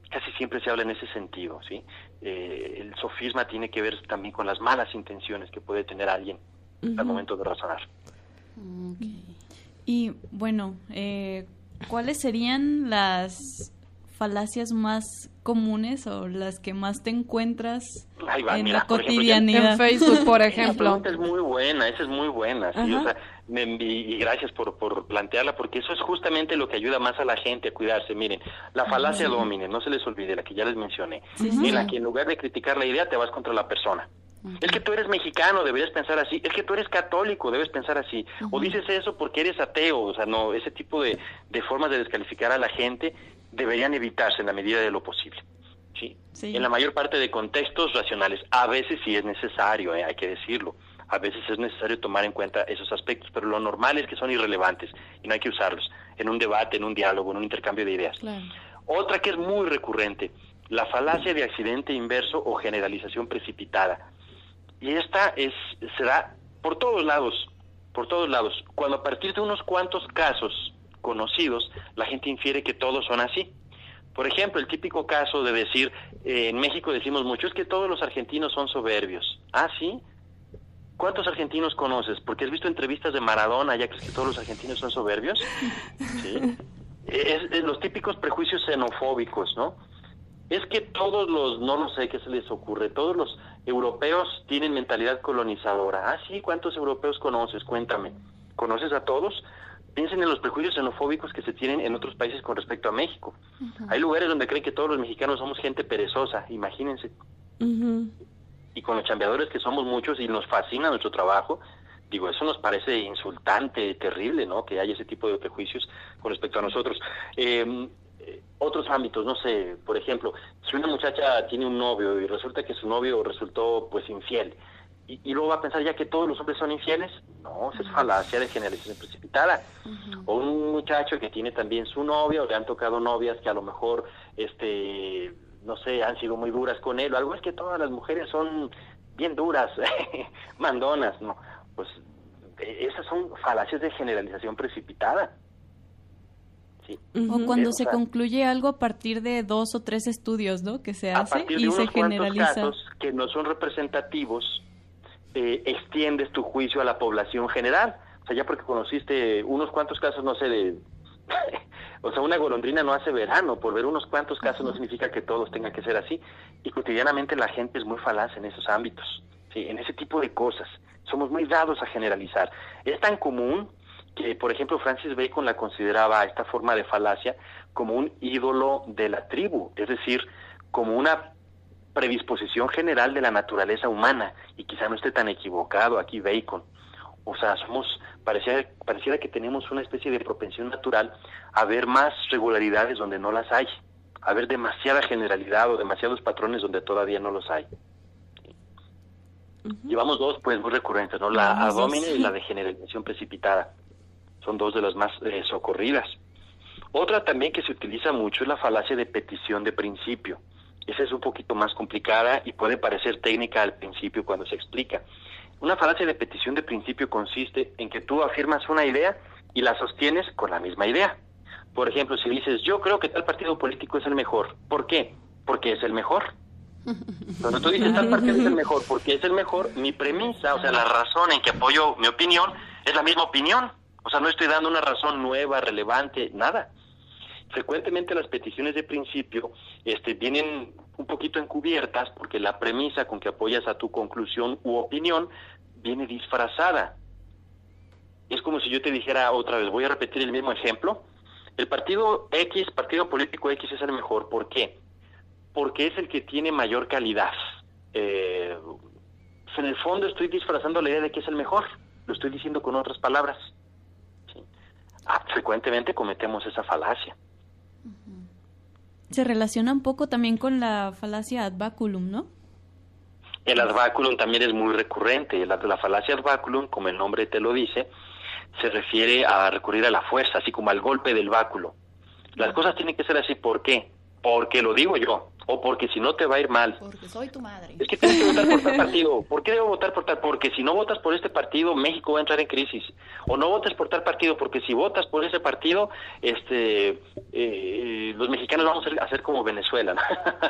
Casi siempre se habla en ese sentido, ¿sí? Eh, el sofisma tiene que ver también con las malas intenciones que puede tener alguien al momento de razonar. Y bueno, eh, ¿cuáles serían las falacias más comunes o las que más te encuentras en la cotidianidad? en Facebook, por ejemplo. Esa es muy buena, esa es muy buena. ¿sí? O sea, y, gracias por, por plantearla, porque eso es justamente lo que ayuda más a la gente a cuidarse. Miren, la falacia domine, no se les olvide, la que ya les mencioné, en la que en lugar de criticar la idea te vas contra la persona. Es que tú eres mexicano, deberías pensar así. Es que tú eres católico, debes pensar así. O dices eso porque eres ateo. O sea, no, ese tipo de, de formas de descalificar a la gente deberían evitarse en la medida de lo posible. ¿sí? En la mayor parte de contextos racionales. A veces sí es necesario, ¿eh? hay que decirlo. A veces es necesario tomar en cuenta esos aspectos, pero lo normal es que son irrelevantes y no hay que usarlos en un debate, en un diálogo, en un intercambio de ideas. Otra que es muy recurrente, la falacia de accidente inverso o generalización precipitada. Y esta es, se da por todos lados, por todos lados. Cuando a partir de unos cuantos casos conocidos, la gente infiere que todos son así. Por ejemplo, el típico caso de decir, eh, en México decimos mucho, es que todos los argentinos son soberbios. Ah, sí. ¿Cuántos argentinos conoces? Porque has visto entrevistas de Maradona, ya crees que todos los argentinos son soberbios. ¿Sí? es, los típicos prejuicios xenofóbicos, ¿no? Es que todos los, no lo sé qué se les ocurre, todos los europeos tienen mentalidad colonizadora. Ah, sí, ¿cuántos europeos conoces? Cuéntame. ¿Conoces a todos? Piensen en los prejuicios xenofóbicos que se tienen en otros países con respecto a México. Hay lugares donde creen que todos los mexicanos somos gente perezosa, imagínense. Y con los chambeadores que somos muchos y nos fascina nuestro trabajo, digo, eso nos parece insultante, terrible, ¿no? Que haya ese tipo de prejuicios con respecto a nosotros. Eh, eh, otros ámbitos, no sé, por ejemplo, si una muchacha tiene un novio y resulta que su novio resultó pues infiel, y, luego va a pensar ya que todos los hombres son infieles, no, eso es falacia de generalización precipitada. O un muchacho que tiene también su novia, o le han tocado novias que a lo mejor, este, no sé, han sido muy duras con él, o algo es que todas las mujeres son bien duras, mandonas, no, pues e, esas son falacias de generalización precipitada. O cuando se concluye algo a partir de dos o tres estudios, ¿no? Que se hace y se generaliza. Casos que no son representativos, eh, extiendes tu juicio a la población general. O sea, ya porque conociste unos cuantos casos, no sé, de... o sea, una golondrina no hace verano. Por ver unos cuantos casos no significa que todos tengan que ser así. Y cotidianamente la gente es muy falaz en esos ámbitos, ¿sí? en ese tipo de cosas. Somos muy dados a generalizar. Es tan común que, por ejemplo, Francis Bacon la consideraba esta forma de falacia como un ídolo de la tribu, es decir, como una predisposición general de la naturaleza humana, y quizá no esté tan equivocado aquí Bacon. O sea, somos, pareciera, pareciera que tenemos una especie de propensión natural a ver más regularidades donde no las hay, a ver demasiada generalidad o demasiados patrones donde todavía no los hay. Llevamos dos, pues, muy recurrentes, ¿no? La abómine y la de generalización precipitada son dos de las más eh, socorridas. Otra también que se utiliza mucho es la falacia de petición de principio. Esa es un poquito más complicada y puede parecer técnica al principio cuando se explica. Una falacia de petición de principio consiste en que tú afirmas una idea y la sostienes con la misma idea. Por ejemplo, si dices, yo creo que tal partido político es el mejor. ¿Por qué? Porque es el mejor. Cuando tú dices tal partido es el mejor porque es el mejor, mi premisa, o sea, la razón en que apoyo mi opinión, es la misma opinión. O sea, no estoy dando una razón nueva, relevante, nada. Frecuentemente las peticiones de principio este, vienen un poquito encubiertas porque la premisa con que apoyas a tu conclusión u opinión viene disfrazada. Es como si yo te dijera otra vez, voy a repetir el mismo ejemplo. El partido X, partido político X es el mejor. ¿Por qué? Porque es el que tiene mayor calidad. Eh, en el fondo estoy disfrazando la idea de que es el mejor. Lo estoy diciendo con otras palabras. Ah, frecuentemente cometemos esa falacia. Se relaciona un poco también con la falacia ad baculum, ¿no? El ad baculum también es muy recurrente. La, la falacia ad baculum, como el nombre te lo dice, se refiere a recurrir a la fuerza, así como al golpe del báculo. Las cosas tienen que ser así, ¿por qué? Porque lo digo yo. O porque si no te va a ir mal. Porque soy tu madre. Es que tienes que votar por tal partido. ¿Por qué debo votar por tal? Porque si no votas por este partido, México va a entrar en crisis. O no votas por tal partido, porque si votas por ese partido, este, eh, los mexicanos vamos a ser, como Venezuela.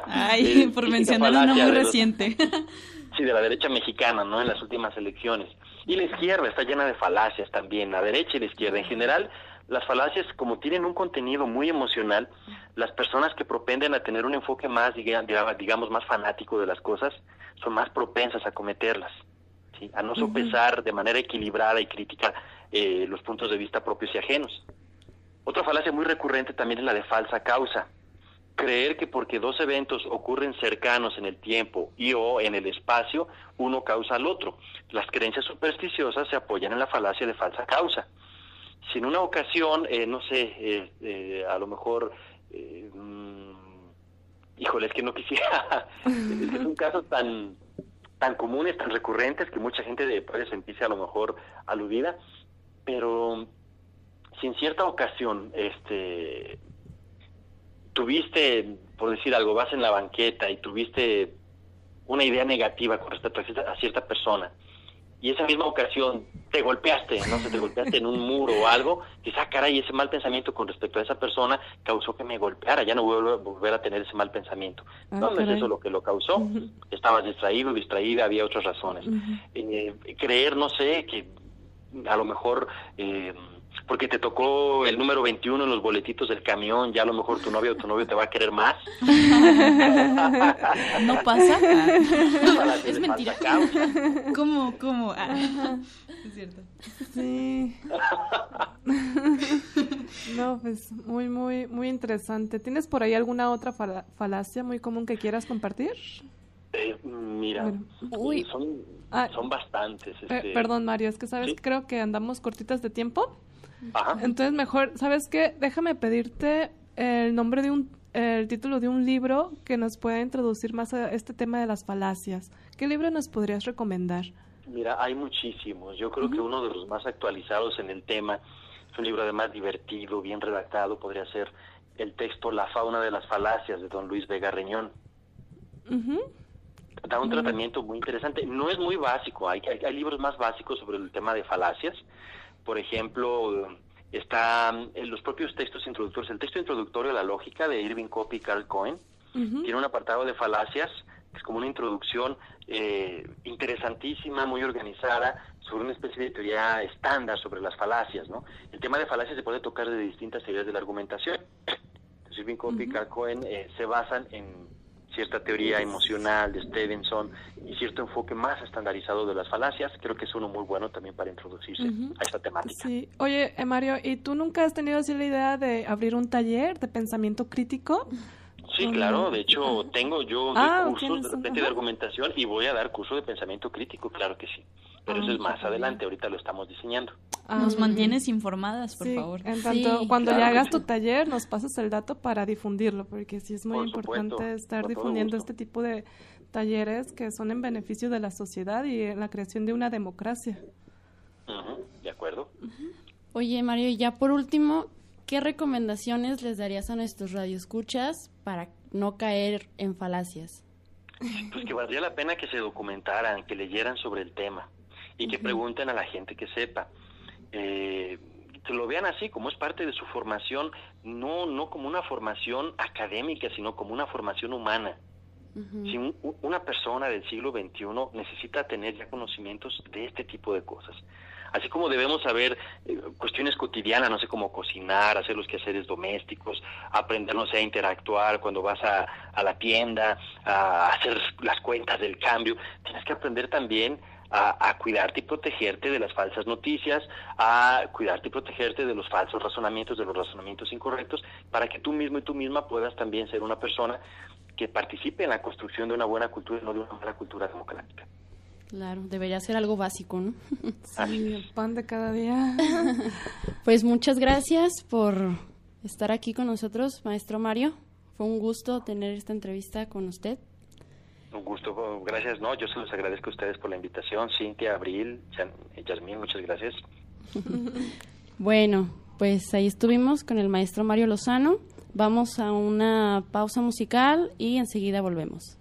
Ay, por mencionar una muy reciente. sí, de la derecha mexicana, ¿no? En las últimas elecciones. Y la izquierda está llena de falacias también, la derecha y la izquierda. En general, las falacias, como tienen un contenido muy emocional, las personas que propenden a tener un enfoque más, digamos, más fanático de las cosas, son más propensas a cometerlas, ¿sí? a no sopesar de manera equilibrada y crítica eh, los puntos de vista propios y ajenos. Otra falacia muy recurrente también es la de falsa causa. Creer que porque dos eventos ocurren cercanos en el tiempo y o en el espacio, uno causa al otro. Las creencias supersticiosas se apoyan en la falacia de falsa causa si en una ocasión, eh, no sé, eh, eh, a lo mejor, mm, híjole, es que no quisiera, es que son casos tan, tan comunes, tan recurrentes, que mucha gente puede sentirse a lo mejor aludida, pero si en cierta ocasión, este, tuviste, por decir algo, vas en la banqueta y tuviste una idea negativa con respecto a cierta persona, y esa misma ocasión te golpeaste, no sé, te golpeaste en un muro o algo, dices, ah, caray, ese mal pensamiento con respecto a esa persona causó que me golpeara, ya no voy a volver a tener ese mal pensamiento. Ah, no, es eso lo que lo causó, estabas distraído, distraída, había otras razones. Eh, creer, no sé, que a lo mejor... Eh, porque te tocó el número 21 en los boletitos del camión, ya a lo mejor tu novio o tu novio te va a querer más. ¿No pasa? es mentira. ¿Cómo? ¿Cómo? Ah. Es cierto. Sí. No, pues muy, muy, muy interesante. ¿Tienes por ahí alguna otra falacia muy común que quieras compartir? Eh, mira, son, ah. son bastantes. Este... perdón, Mario, es que sabes, creo que andamos cortitas de tiempo. Entonces, mejor, ¿sabes qué? Déjame pedirte el nombre de un, el título de un libro que nos pueda introducir más a este tema de las falacias. ¿Qué libro nos podrías recomendar? Mira, hay muchísimos. Yo creo que uno de los más actualizados en el tema es un libro además divertido, bien redactado, podría ser el texto La fauna de las falacias de don Luis Vega Reñón. Da un tratamiento muy interesante. No es muy básico, hay, hay libros más básicos sobre el tema de falacias, por ejemplo, están en los propios textos introductorios. El texto introductorio a la lógica de Irving Copy y Carl Cohen tiene un apartado de falacias, que es como una introducción eh, interesantísima, muy organizada, sobre una especie de teoría estándar sobre las falacias. ¿no? El tema de falacias se puede tocar de distintas teorías de la argumentación. Irving Copy y Carl Cohen eh, se basan en cierta teoría emocional de Stevenson y cierto enfoque más estandarizado de las falacias, creo que es uno muy bueno también para introducirse a esta temática. Sí. Oye, eh, Mario, ¿y tú nunca has tenido así la idea de abrir un taller de pensamiento crítico? Sí, claro, de hecho tengo yo ah, cursos de repente de argumentación y voy a dar curso de pensamiento crítico, claro que sí. Pero eso es ah, más adelante, ahorita lo estamos diseñando. nos mantienes informadas, por favor. En tanto, cuando ya hagas tu taller, nos pasas el dato para difundirlo, porque sí es muy importante estar difundiendo este tipo de talleres que son en beneficio de la sociedad y en la creación de una democracia. de acuerdo. Oye, Mario, y ya por último, ¿qué recomendaciones les darías a nuestros radioescuchas para no caer en falacias? Pues que valdría la pena que se documentaran, que leyeran sobre el tema y que pregunten a la gente que sepa. Eh, que lo vean así, como es parte de su formación, no, no como una formación académica, sino como una formación humana. Si una persona del siglo XXI necesita tener ya conocimientos de este tipo de cosas. Así como debemos saber eh, cuestiones cotidianas, no sé, cómo cocinar, hacer los quehaceres domésticos, aprender, no sé, a interactuar cuando vas a, a la tienda, a hacer las cuentas del cambio, tienes que aprender también a, cuidarte y protegerte de las falsas noticias, a cuidarte y protegerte de los falsos razonamientos, de los razonamientos incorrectos, para que tú mismo y tú misma puedas también ser una persona que participe en la construcción de una buena cultura y no de una mala cultura democrática. Claro, debería ser algo básico, ¿no? sí, el pan de cada día. pues muchas gracias por estar aquí con nosotros, maestro Mario. Fue un gusto tener esta entrevista con usted. Un gusto, gracias. No, yo se los agradezco a ustedes por la invitación. Cintia, Abril, Yasmín, muchas gracias. bueno, pues ahí estuvimos con el maestro Mario Lozano. Vamos a una pausa musical y enseguida volvemos.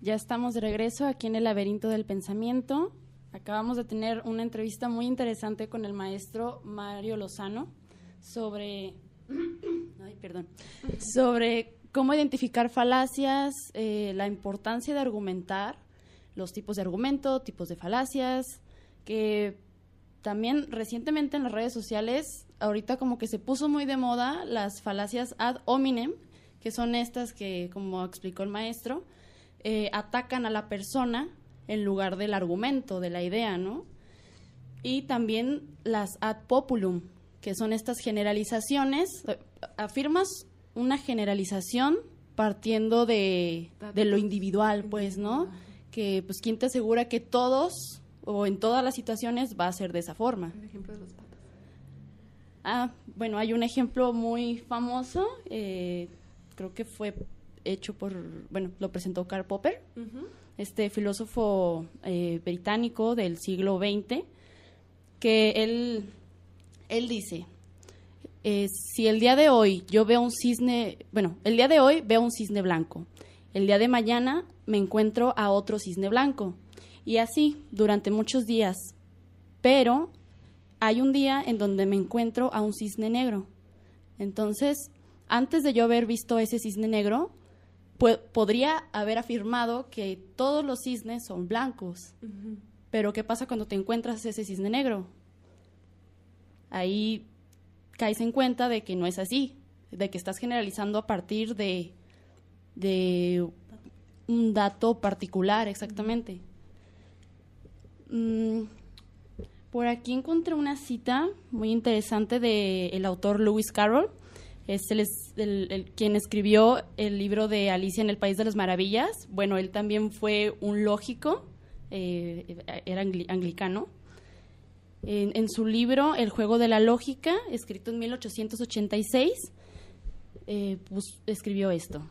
Ya estamos de regreso aquí en el laberinto del pensamiento. Acabamos de tener una entrevista muy interesante con el maestro Mario Lozano sobre, ay, perdón, sobre cómo identificar falacias, eh, la importancia de argumentar, los tipos de argumento, tipos de falacias, que también recientemente en las redes sociales, ahorita como que se puso muy de moda las falacias ad hominem, que son estas que, como explicó el maestro, eh, atacan a la persona en lugar del argumento, de la idea, ¿no? Y también las ad populum, que son estas generalizaciones. Eh, afirmas una generalización partiendo de, de lo individual, pues, ¿no? Que, pues, ¿quién te asegura que todos o en todas las situaciones va a ser de esa forma? El ejemplo de los patas. Ah, bueno, hay un ejemplo muy famoso, eh, creo que fue hecho por, bueno, lo presentó Karl Popper, este filósofo eh, británico del siglo XX, que él, él dice, eh, si el día de hoy yo veo un cisne, bueno, el día de hoy veo un cisne blanco, el día de mañana me encuentro a otro cisne blanco, y así durante muchos días, pero hay un día en donde me encuentro a un cisne negro. Entonces, antes de yo haber visto ese cisne negro, podría haber afirmado que todos los cisnes son blancos. Pero ¿qué pasa cuando te encuentras ese cisne negro? Ahí caes en cuenta de que no es así, de que estás generalizando a partir de, de un dato particular, exactamente. Mm, por aquí encontré una cita muy interesante del el autor Lewis Carroll, es el, quien escribió el libro de Alicia en el País de las Maravillas. Bueno, él también fue un lógico, eh, era anglicano. En, su libro El juego de la lógica, escrito en 1886, eh, pues, escribió esto.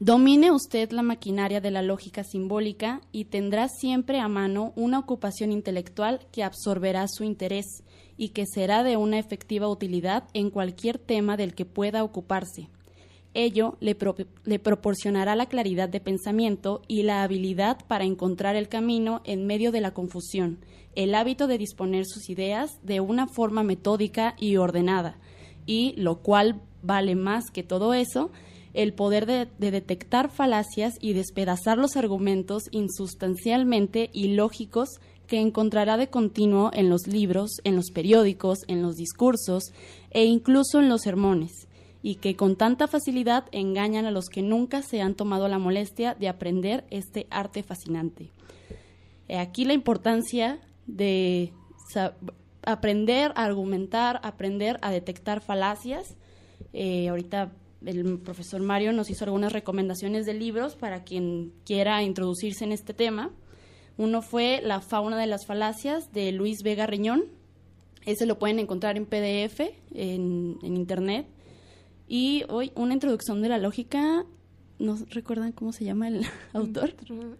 Domine usted la maquinaria de la lógica simbólica y tendrá siempre a mano una ocupación intelectual que absorberá su interés y que será de una efectiva utilidad en cualquier tema del que pueda ocuparse. Ello le, proporcionará la claridad de pensamiento y la habilidad para encontrar el camino en medio de la confusión, el hábito de disponer sus ideas de una forma metódica y ordenada, y, lo cual vale más que todo eso, el poder de, detectar falacias y despedazar los argumentos insustancialmente ilógicos que encontrará de continuo en los libros, en los periódicos, en los discursos e incluso en los sermones, y que con tanta facilidad engañan a los que nunca se han tomado la molestia de aprender este arte fascinante. Aquí la importancia de aprender a argumentar, aprender a detectar falacias. Eh, ahorita el profesor Mario nos hizo algunas recomendaciones de libros para quien quiera introducirse en este tema. Uno fue La fauna de las falacias de Luis Vega Riñón. Ese lo pueden encontrar en PDF, en, internet. Y hoy una introducción de la lógica. ¿No recuerdan cómo se llama el autor?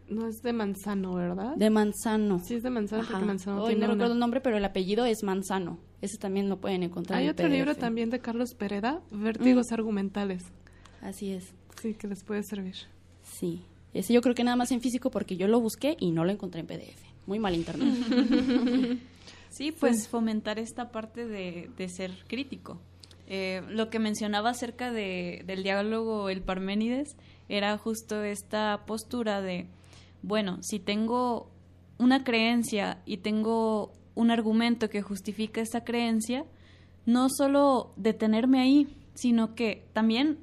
No es de Manzano, ¿verdad? De Manzano. Sí, es de Manzano porque Manzano Hoy no recuerdo el nombre, pero el apellido es Manzano. Ese también lo pueden encontrar. Hay otro libro también de Carlos Pereda, Vértigos mm. Argumentales. Así es. Sí, que les puede servir. Sí. Ese yo creo que nada más en físico porque yo lo busqué y no lo encontré en PDF. Muy mal internet. sí, pues fomentar esta parte de, ser crítico. Eh, lo que mencionaba acerca de, del diálogo el Parménides era justo esta postura de, bueno, si tengo una creencia y tengo un argumento que justifica esa creencia, no solo detenerme ahí, sino que también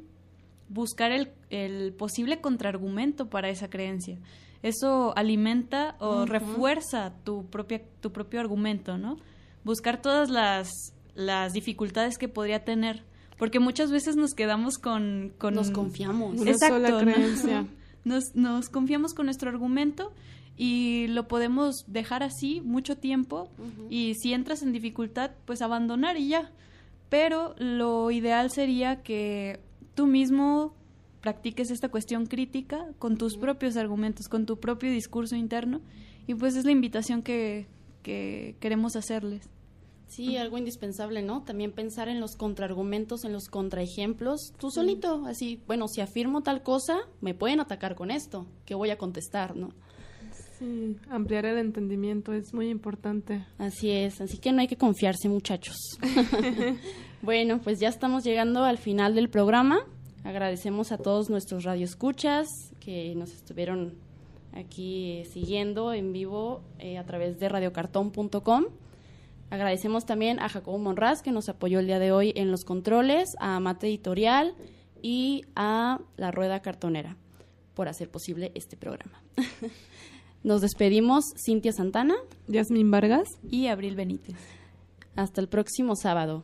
buscar el, el posible contraargumento para esa creencia. Eso alimenta o refuerza tu, propia, tu propio argumento, ¿no? Buscar todas las, las dificultades que podría tener. Porque muchas veces nos quedamos con... con nos confiamos. Una sola creencia. Nos, nos confiamos con nuestro argumento y lo podemos dejar así mucho tiempo y si entras en dificultad, pues abandonar y ya. Pero lo ideal sería que tú mismo practiques esta cuestión crítica con tus propios argumentos, con tu propio discurso interno y pues es la invitación que, que queremos hacerles. Sí, algo indispensable, ¿no? También pensar en los contraargumentos, en los contraejemplos, tú solito, así, bueno, si afirmo tal cosa, me pueden atacar con esto, ¿qué voy a contestar, no? Sí, ampliar el entendimiento es muy importante. Así es, así que no hay que confiarse, muchachos. bueno, pues ya estamos llegando al final del programa. Agradecemos a todos nuestros radioescuchas que nos estuvieron aquí siguiendo en vivo eh, a través de radiocartón.com. Agradecemos también a Jacobo Monraz que nos apoyó el día de hoy en los controles, a Mate Editorial y a La Rueda Cartonera por hacer posible este programa. Nos despedimos Cintia Santana, Yasmin Vargas y Abril Benítez. Hasta el próximo sábado.